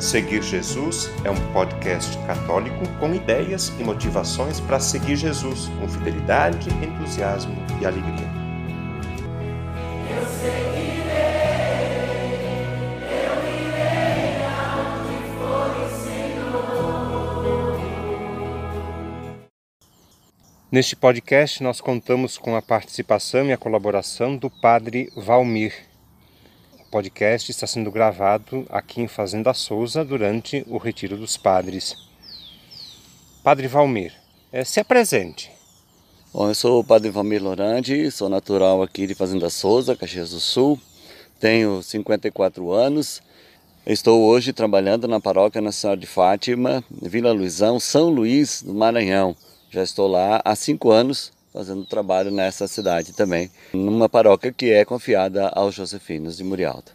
Seguir Jesus é um podcast católico com ideias e motivações para seguir Jesus com fidelidade, entusiasmo e alegria. Eu seguirei, eu irei for o Senhor. Neste podcast, nós contamos com a participação e a colaboração do Padre Valmir podcast está sendo gravado aqui em Fazenda Souza durante o Retiro dos Padres. Padre Valmir, é, se apresente. Bom, eu sou o Padre Valmir Lorandi, sou natural aqui de Fazenda Souza, Caxias do Sul, tenho 54 anos, estou hoje trabalhando na paróquia Nacional de Fátima, Vila Luizão, São Luís do Maranhão. Já estou lá há cinco anos, fazendo trabalho nessa cidade também, numa paróquia que é confiada aos Josefinos de Murialda.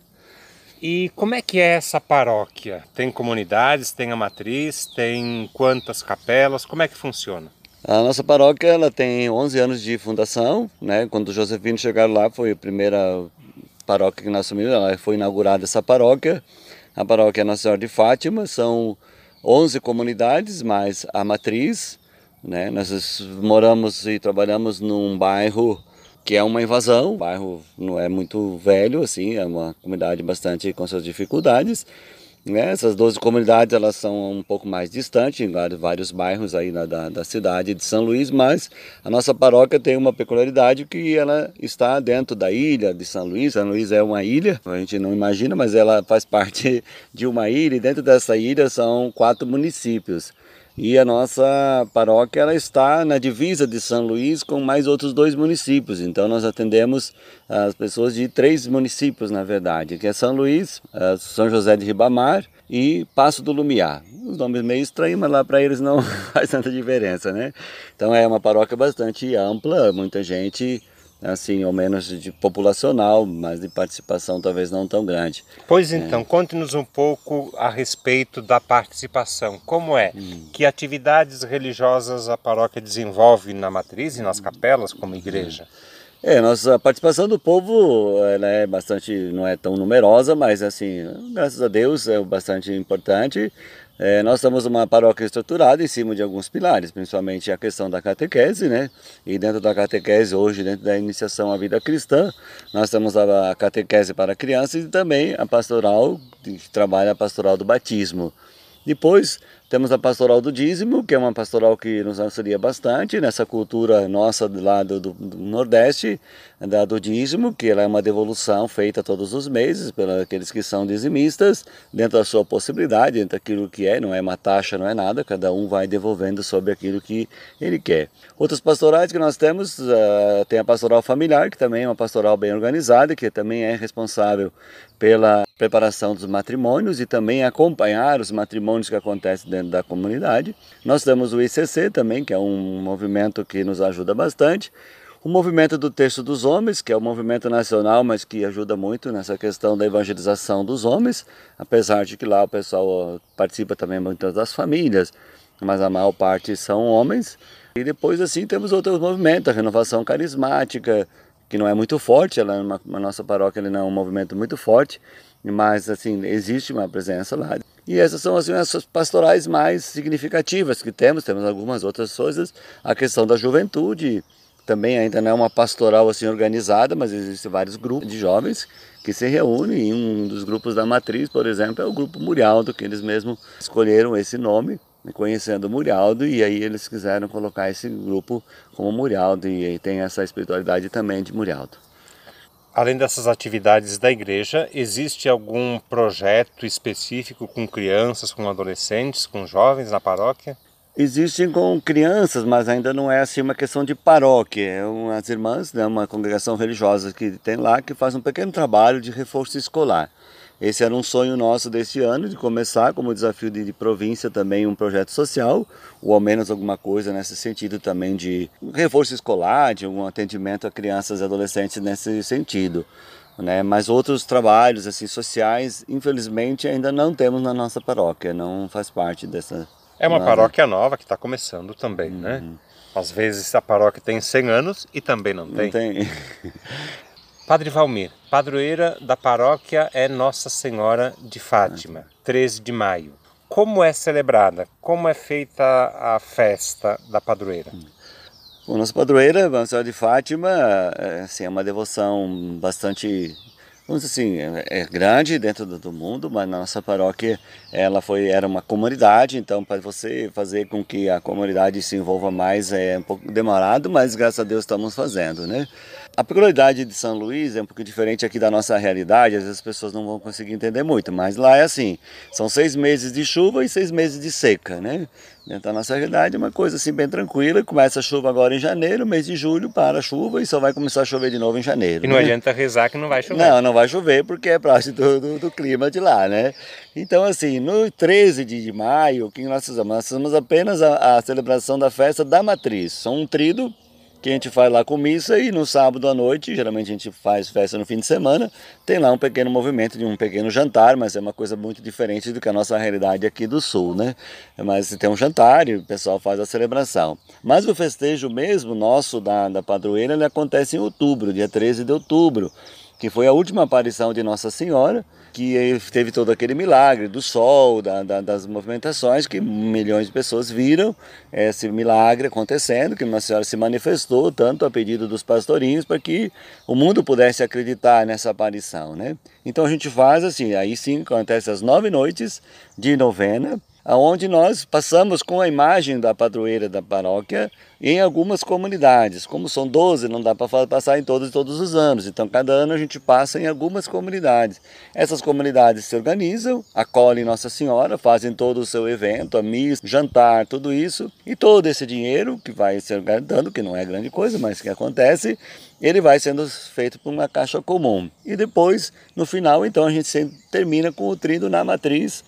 E como é que é essa paróquia? Tem comunidades, tem a matriz, tem quantas capelas? Como é que funciona? A nossa paróquia ela tem 11 anos de fundação, né? Quando os Josefinos chegaram lá, foi a primeira paróquia que nós assumimos, ela foi inaugurada essa paróquia. A paróquia Nossa Senhora de Fátima, são 11 comunidades, mais a matriz, né? Nós moramos e trabalhamos num bairro que é uma invasão, o bairro não é muito velho, assim, é uma comunidade bastante com suas dificuldades. Né? Essas 12 comunidades elas são um pouco mais distantes, em vários, vários bairros aí na, da, da cidade de São Luís, mas a nossa paróquia tem uma peculiaridade que ela está dentro da ilha de São Luís. São Luís é uma ilha, a gente não imagina, mas ela faz parte de uma ilha e dentro dessa ilha são quatro municípios. E a nossa paróquia ela está na divisa de São Luís com mais outros dois municípios. Então nós atendemos as pessoas de três municípios, na verdade, que é São Luís, eh, São José de Ribamar e Passo do Lumiar. Os nomes meio estranhos, mas lá para eles não faz tanta diferença, né? Então é uma paróquia bastante ampla, muita gente assim, ao menos de populacional, mas de participação talvez não tão grande. Pois é. então, é. conte-nos um pouco a respeito da participação. Como é? Hum. Que atividades religiosas a paróquia desenvolve na matriz e nas capelas como igreja? É, nossa participação do povo ela é bastante, não é tão numerosa, mas assim, graças a Deus é bastante importante. É, nós estamos uma paróquia estruturada em cima de alguns pilares, principalmente a questão da catequese, né? E dentro da catequese, hoje, dentro da iniciação à vida cristã, nós temos a catequese para crianças e também a pastoral, que trabalha a pastoral do batismo. Depois, temos a pastoral do dízimo, que é uma pastoral que nos auxilia bastante nessa cultura nossa do lado do, do Nordeste, da, do dízimo, que ela é uma devolução feita todos os meses pelos aqueles que são dizimistas, dentro da sua possibilidade, dentro daquilo que é, não é uma taxa, não é nada, cada um vai devolvendo sobre aquilo que ele quer. Outras pastorais que nós temos, uh, tem a pastoral familiar, que também é uma pastoral bem organizada, que também é responsável pela preparação dos matrimônios e também acompanhar os matrimônios que acontecem dentro da comunidade. Nós temos o ICC também, que é um movimento que nos ajuda bastante. O movimento do Texto dos Homens, que é um movimento nacional, mas que ajuda muito nessa questão da evangelização dos homens, apesar de que lá o pessoal participa também muito das famílias, mas a maior parte são homens. E depois, assim, temos outros movimentos, a renovação carismática, que não é muito forte, ela, uma, a nossa paróquia não é um movimento muito forte, mas assim existe uma presença lá. E essas são assim, as pastorais mais significativas que temos, temos algumas outras coisas, a questão da juventude, também ainda não é uma pastoral assim organizada, mas existem vários grupos de jovens que se reúnem, e um dos grupos da matriz, por exemplo, é o grupo Murialdo, que eles mesmos escolheram esse nome, conhecendo Murialdo, e aí eles quiseram colocar esse grupo como Murialdo, e aí tem essa espiritualidade também de Murialdo. Além dessas atividades da igreja, existe algum projeto específico com crianças, com adolescentes, com jovens na paróquia? Existem com crianças, mas ainda não é assim uma questão de paróquia. É umas irmãs, né, uma congregação religiosa que tem lá, que faz um pequeno trabalho de reforço escolar. Esse era um sonho nosso deste ano, de começar como desafio de, de, província também um projeto social, ou ao menos alguma coisa nesse sentido também de reforço escolar, de algum atendimento a crianças e adolescentes nesse sentido. Né? Mas outros trabalhos assim sociais, infelizmente, ainda não temos na nossa paróquia, não faz parte dessa... É uma paróquia nova que está começando também, né? uhum. né? Às vezes a paróquia tem 100 anos e também não tem. Não tem. Padre Valmir, padroeira da paróquia é Nossa Senhora de Fátima, 13 de maio. Como é celebrada? Como é feita a festa da padroeira? Bom, nossa padroeira, Nossa Senhora de Fátima, é, assim, é uma devoção bastante vamos dizer assim, é, é grande dentro do mundo, mas na nossa paróquia ela foi, era uma comunidade, então para você fazer com que a comunidade se envolva mais é um pouco demorado, mas graças a Deus estamos fazendo, né? A peculiaridade de São Luís é um pouco diferente aqui da nossa realidade, às vezes as pessoas não vão conseguir entender muito, mas lá é assim, são seis meses de chuva e seis meses de seca, né? Dentro da nossa realidade é uma coisa assim bem tranquila, começa a chuva agora em janeiro, mês de julho para a chuva e só vai começar a chover de novo em janeiro. E não né? adianta rezar que não vai chover. Não, não vai chover porque é próximo do, do, do clima de lá, né? Então assim, no 13 de maio, o que nós fizemos? Nós fizemos apenas a, a celebração da festa da matriz, são um trido que a gente faz lá com missa e no sábado à noite, geralmente a gente faz festa no fim de semana, tem lá um pequeno movimento de um pequeno jantar, mas é uma coisa muito diferente do que a nossa realidade aqui do sul, né? Mas tem um jantar e o pessoal faz a celebração. Mas o festejo mesmo nosso da, da padroeira, ele acontece em outubro, dia 13 de outubro, que foi a última aparição de Nossa Senhora, que teve todo aquele milagre do sol, da, da, das movimentações, que milhões de pessoas viram esse milagre acontecendo, que Nossa Senhora se manifestou tanto a pedido dos pastorinhos para que o mundo pudesse acreditar nessa aparição, né? Então a gente faz assim, aí sim acontece as nove noites de novena, aonde nós passamos com a imagem da padroeira da paróquia em algumas comunidades. Como são 12, não dá para passar em todos todos os anos. Então, cada ano a gente passa em algumas comunidades. Essas comunidades se organizam, acolhem Nossa Senhora, fazem todo o seu evento, a missa, jantar, tudo isso. E todo esse dinheiro que vai se dando, que não é grande coisa, mas que acontece, ele vai sendo feito por uma caixa comum. E depois, no final, então, a gente termina com o trido na matriz,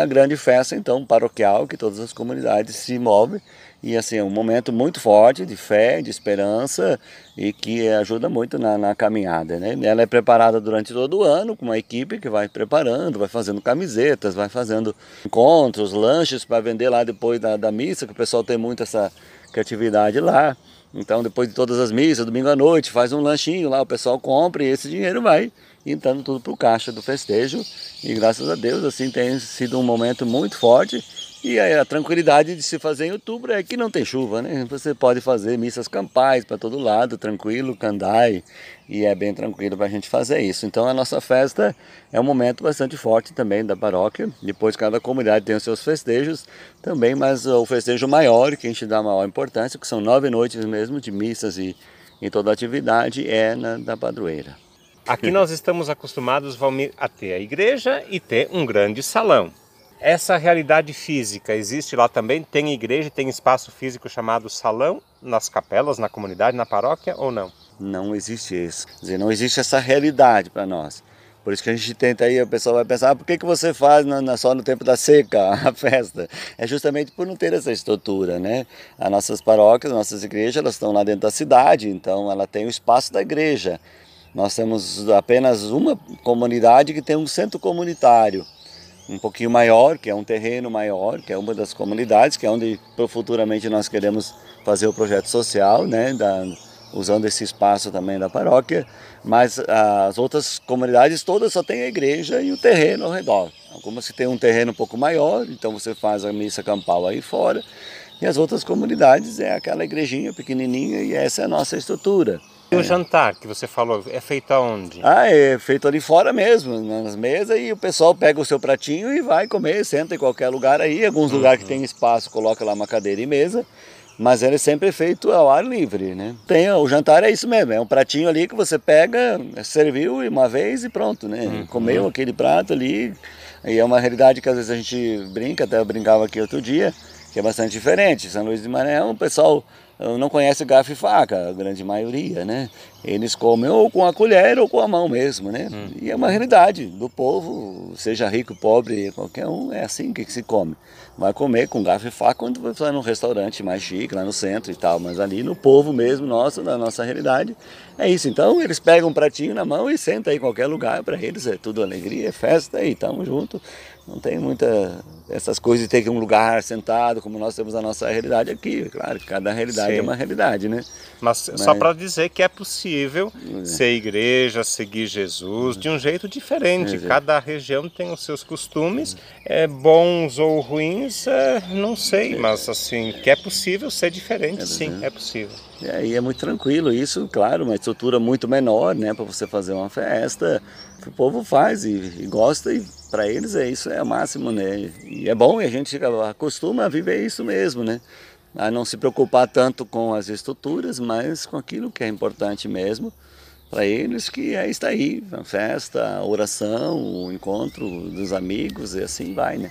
a grande festa então paroquial que todas as comunidades se movem e assim é um momento muito forte de fé, de esperança e que ajuda muito na, na, caminhada, né? Ela é preparada durante todo o ano com uma equipe que vai preparando, vai fazendo camisetas, vai fazendo encontros, lanches para vender lá depois da, da missa, que o pessoal tem muito essa criatividade lá. Então depois de todas as missas, domingo à noite, faz um lanchinho lá, o pessoal compra e esse dinheiro vai entrando tudo para o caixa do festejo. E graças a Deus, assim, tem sido um momento muito forte. E a, tranquilidade de se fazer em outubro é que não tem chuva, né? Você pode fazer missas campais para todo lado, tranquilo, candai, e é bem tranquilo para a gente fazer isso. Então a nossa festa é um momento bastante forte também da paróquia. Depois cada comunidade tem os seus festejos também, mas o festejo maior, que a gente dá maior importância, que são nove noites mesmo de missas e, e toda atividade, é na da padroeira. Aqui nós estamos acostumados Valmir, a ter a igreja e ter um grande salão. Essa realidade física existe lá também? Tem igreja, tem espaço físico chamado salão nas capelas, na comunidade, na paróquia ou não? Não existe isso. Quer dizer, não existe essa realidade para nós. Por isso que a gente tenta aí, o pessoal vai pensar, ah, por que, que você faz na, na, só no tempo da seca a festa? É justamente por não ter essa estrutura, né? As nossas paróquias, as nossas igrejas, elas estão lá dentro da cidade, então ela tem o espaço da igreja. Nós temos apenas uma comunidade que tem um centro comunitário, um pouquinho maior, que é um terreno maior, que é uma das comunidades, que é onde futuramente nós queremos fazer o projeto social, né, da, usando esse espaço também da paróquia, mas as outras comunidades todas só tem a igreja e o terreno ao redor. Algumas que tem um terreno um pouco maior, então você faz a missa campal aí fora, e as outras comunidades é aquela igrejinha pequenininha e essa é a nossa estrutura. E o jantar que você falou, é feito aonde? Ah, é feito ali fora mesmo, nas mesas, e o pessoal pega o seu pratinho e vai comer, senta em qualquer lugar aí. Alguns uhum. lugares que tem espaço, coloca lá uma cadeira e mesa, mas ele é sempre feito ao ar livre, né? Tem, o jantar é isso mesmo, é um pratinho ali que você pega, serviu uma vez e pronto, né? Uhum. Comeu aquele prato ali, e é uma realidade que às vezes a gente brinca, até eu brincava aqui outro dia, que é bastante diferente. São Luís de Mané, o pessoal não conhece garfo e faca, a grande maioria, né? Eles comem ou com a colher ou com a mão mesmo, né? Hum. E é uma realidade do povo, seja rico, pobre, qualquer um, é assim que se come. Vai comer com garfo e faca quando vai num restaurante mais chique, lá no centro e tal, mas ali no povo mesmo nosso, da nossa realidade, é isso. Então eles pegam um pratinho na mão e sentam aí em qualquer lugar, para eles é tudo alegria, é festa e estamos juntos. Não tem muita essas coisas de ter que um lugar sentado, como nós temos a nossa realidade aqui. Claro, cada realidade realidade Sim. é uma realidade, né? Mas, só Mas- para dizer que é possível É. ser igreja, seguir Jesus de um jeito diferente. Exato. Cada região tem os seus costumes, é, bons ou ruins, é, não sei, mas assim, que é possível ser diferente, sim, é possível. E aí é muito tranquilo isso, claro, uma estrutura muito menor, né, para você fazer uma festa, que o povo faz e, e gosta e para eles é isso é o máximo, né? E é bom e a gente acostuma a viver isso mesmo, né? A não se preocupar tanto com as estruturas, mas com aquilo que é importante mesmo para eles, que é isso aí, a festa, a oração, o encontro dos amigos e assim vai, né?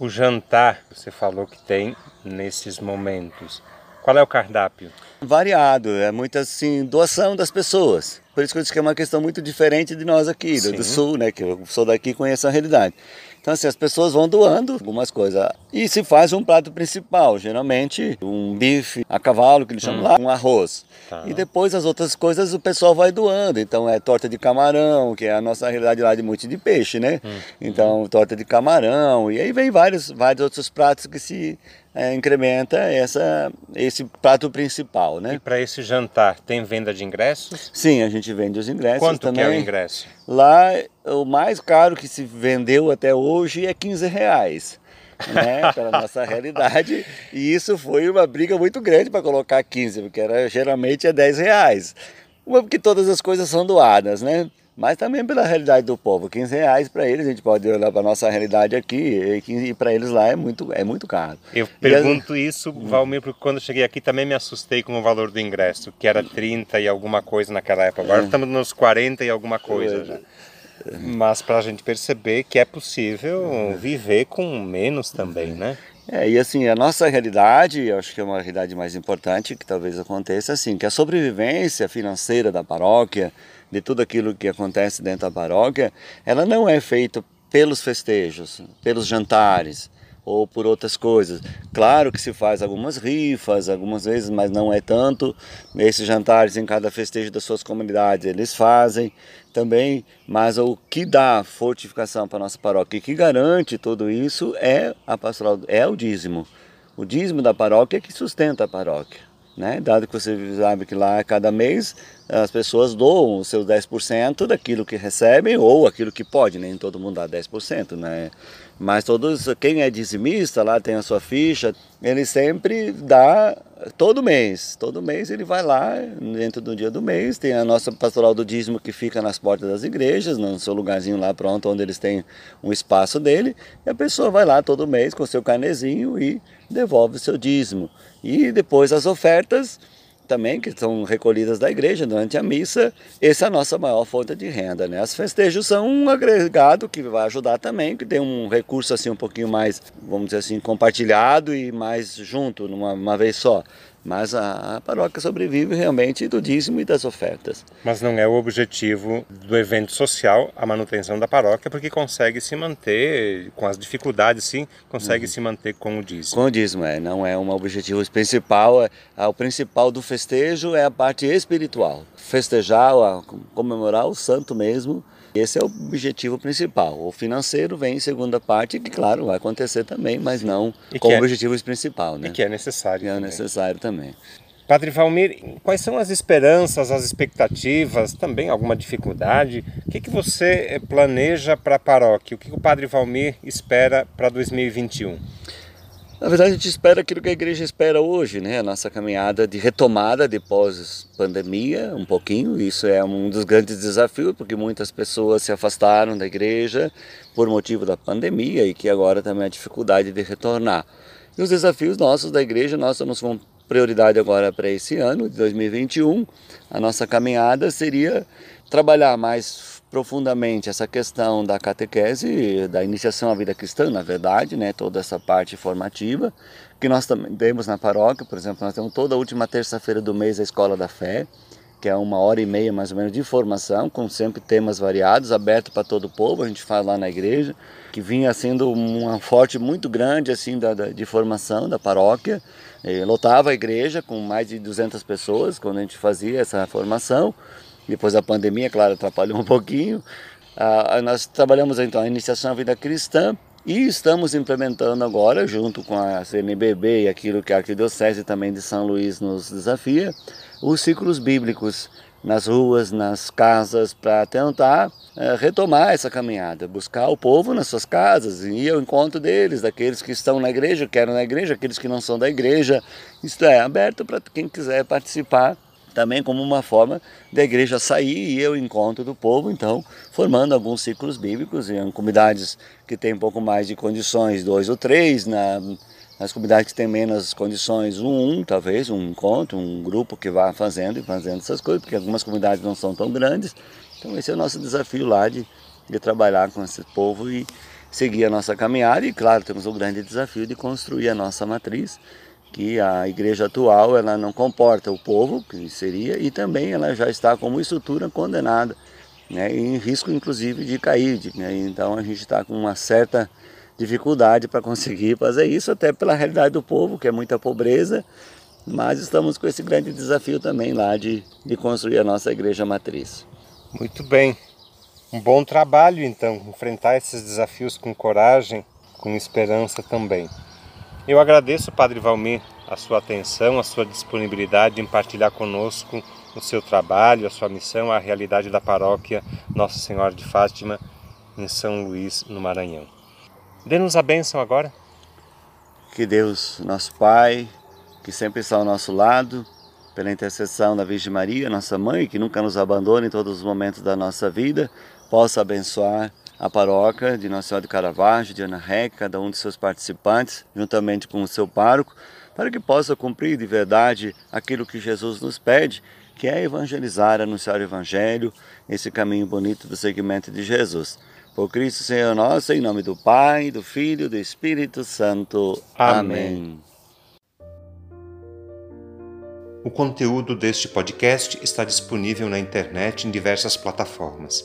O jantar, você falou que tem nesses momentos. Qual é o cardápio? Variado, é muito assim, doação das pessoas. Por isso que eu disse que é uma questão muito diferente de nós aqui, do, do sul, né? Que eu sou daqui e conheço a realidade. Então, assim, as pessoas vão doando algumas coisas. E se faz um prato principal, geralmente um bife a cavalo, que eles chamam lá, um arroz. Tá. E depois as outras coisas o pessoal vai doando. Então é torta de camarão, que é a nossa realidade lá de muito de peixe, né? Então, torta de camarão. E aí vem vários, vários outros pratos que se é, incrementa essa, esse prato principal, E né? para esse jantar, tem venda de ingressos? Sim, a gente vende os ingressos Quanto também. que é o ingresso? Lá, o mais caro que se vendeu até hoje é 15 reais. Né, pela nossa realidade, e isso foi uma briga muito grande para colocar 15, porque era, geralmente é 10 reais. Uma porque todas as coisas são doadas, né? Mas também pela realidade do povo, 15 reais para eles, a gente pode olhar para nossa realidade aqui, e para eles lá é muito, é muito caro. Eu E pergunto isso, Valmir, porque quando eu cheguei aqui também me assustei com o valor do ingresso, que era 30 e alguma coisa naquela época. Agora estamos nos 40 e alguma coisa já. Mas para a gente perceber que é possível viver com menos também, né? É, e assim, a nossa realidade, eu acho que é uma realidade mais importante que talvez aconteça, assim, que a sobrevivência financeira da paróquia, de tudo aquilo que acontece dentro da paróquia, ela não é feita pelos festejos, pelos jantares ou por outras coisas. Claro que se faz algumas rifas, algumas vezes, mas não é tanto. Esses jantares em cada festejo das suas comunidades eles fazem também, mas o que dá fortificação para a nossa paróquia e que garante tudo isso é a pastoral, é o dízimo. O dízimo da paróquia é que sustenta a paróquia. Né? Dado que você sabe que lá cada mês as pessoas doam os seus 10% daquilo que recebem ou aquilo que pode, nem todo mundo dá 10%, né? Mas todos, quem é dizimista lá tem a sua ficha, ele sempre dá todo mês, todo mês ele vai lá dentro do dia do mês, tem a nossa pastoral do dízimo que fica nas portas das igrejas, no seu lugarzinho lá pronto onde eles têm um espaço dele, e a pessoa vai lá todo mês com seu carnezinho e devolve o seu dízimo. E depois as ofertas também, que são recolhidas da igreja durante a missa, essa é a nossa maior fonte de renda. Né? As festejos são um agregado que vai ajudar também, que tem um recurso assim um pouquinho mais, vamos dizer assim, compartilhado e mais junto, numa uma vez só. Mas a, a paróquia sobrevive realmente do dízimo e das ofertas. Mas não é o objetivo do evento social a manutenção da paróquia, porque consegue se manter, com as dificuldades sim, consegue se manter com o dízimo. Com o dízimo, é, não é um objetivo principal. É, é, o principal do festejo é a parte espiritual. Festejar, comemorar o santo mesmo. Esse é o objetivo principal. O financeiro vem em segunda parte, que claro, vai acontecer também, mas não E como é- objetivo principal, né? E que é necessário. Que é também. necessário também. Padre Valmir, quais são as esperanças, as expectativas, também alguma dificuldade? O que, que você eh, planeja para a paróquia? O que, que o Padre Valmir espera para 2021? Na verdade, a gente espera aquilo que a igreja espera hoje, né? A nossa caminhada de retomada depois pandemia, um pouquinho. Isso é um dos grandes desafios, porque muitas pessoas se afastaram da igreja por motivo da pandemia e que agora também a dificuldade de retornar. E os desafios nossos da igreja, nós estamos com prioridade agora para esse ano, de 2021. A nossa caminhada seria trabalhar mais profundamente essa questão da catequese, da iniciação à vida cristã, na verdade, né, toda essa parte formativa, que nós também temos na paróquia, por exemplo, nós temos toda a última terça-feira do mês a Escola da Fé, que é uma hora e meia mais ou menos de formação, com sempre temas variados, aberto para todo o povo, a gente faz lá na igreja, que vinha sendo um forte muito grande assim da, da, de formação da paróquia, e lotava a igreja com mais de 200 pessoas quando a gente fazia essa formação, depois da pandemia, claro, atrapalhou um pouquinho. Ah, nós trabalhamos então a iniciação à vida cristã E estamos implementando agora, junto com a CNBB e aquilo que a Arquidiocese também de São Luís nos desafia, os ciclos bíblicos nas ruas, nas casas, para tentar é, retomar essa caminhada, buscar o povo nas suas casas, e ir ao encontro deles, daqueles que estão na igreja, que eram na igreja, aqueles que não são da igreja. Isso é aberto para quem quiser participar também como uma forma da igreja sair e ao encontro do povo, então formando alguns ciclos bíblicos em comunidades que têm um pouco mais de condições, dois ou três, na, nas comunidades que têm menos condições, um, um, talvez, um encontro, um grupo que vá fazendo e fazendo essas coisas, porque algumas comunidades não são tão grandes, então esse é o nosso desafio lá de, de trabalhar com esse povo e seguir a nossa caminhada. E claro, temos o grande desafio de construir a nossa matriz, que a igreja atual ela não comporta o povo, que seria, e também ela já está como estrutura condenada, né, em risco inclusive de cair. De, né, então a gente está com uma certa dificuldade para conseguir fazer isso, até pela realidade do povo, que é muita pobreza, mas estamos com esse grande desafio também lá de, de construir a nossa igreja matriz. Muito bem. Um bom trabalho, então, enfrentar esses desafios com coragem, com esperança também. Eu agradeço, Padre Valmir, a sua atenção, a sua disponibilidade em partilhar conosco o seu trabalho, a sua missão, a realidade da paróquia Nossa Senhora de Fátima em São Luís, no Maranhão. Dê-nos a bênção agora. Que Deus, nosso Pai, que sempre está ao nosso lado, pela intercessão da Virgem Maria, nossa mãe, que nunca nos abandone em todos os momentos da nossa vida, possa abençoar a paróquia de Nossa Senhora de Caravaggio, de Ana Rec, cada um de seus participantes, juntamente com o seu pároco, para que possa cumprir de verdade aquilo que Jesus nos pede, que é evangelizar, anunciar o Evangelho, esse caminho bonito do seguimento de Jesus. Por Cristo Senhor nosso, em nome do Pai, do Filho e do Espírito Santo. Amém. O conteúdo deste podcast está disponível na internet em diversas plataformas.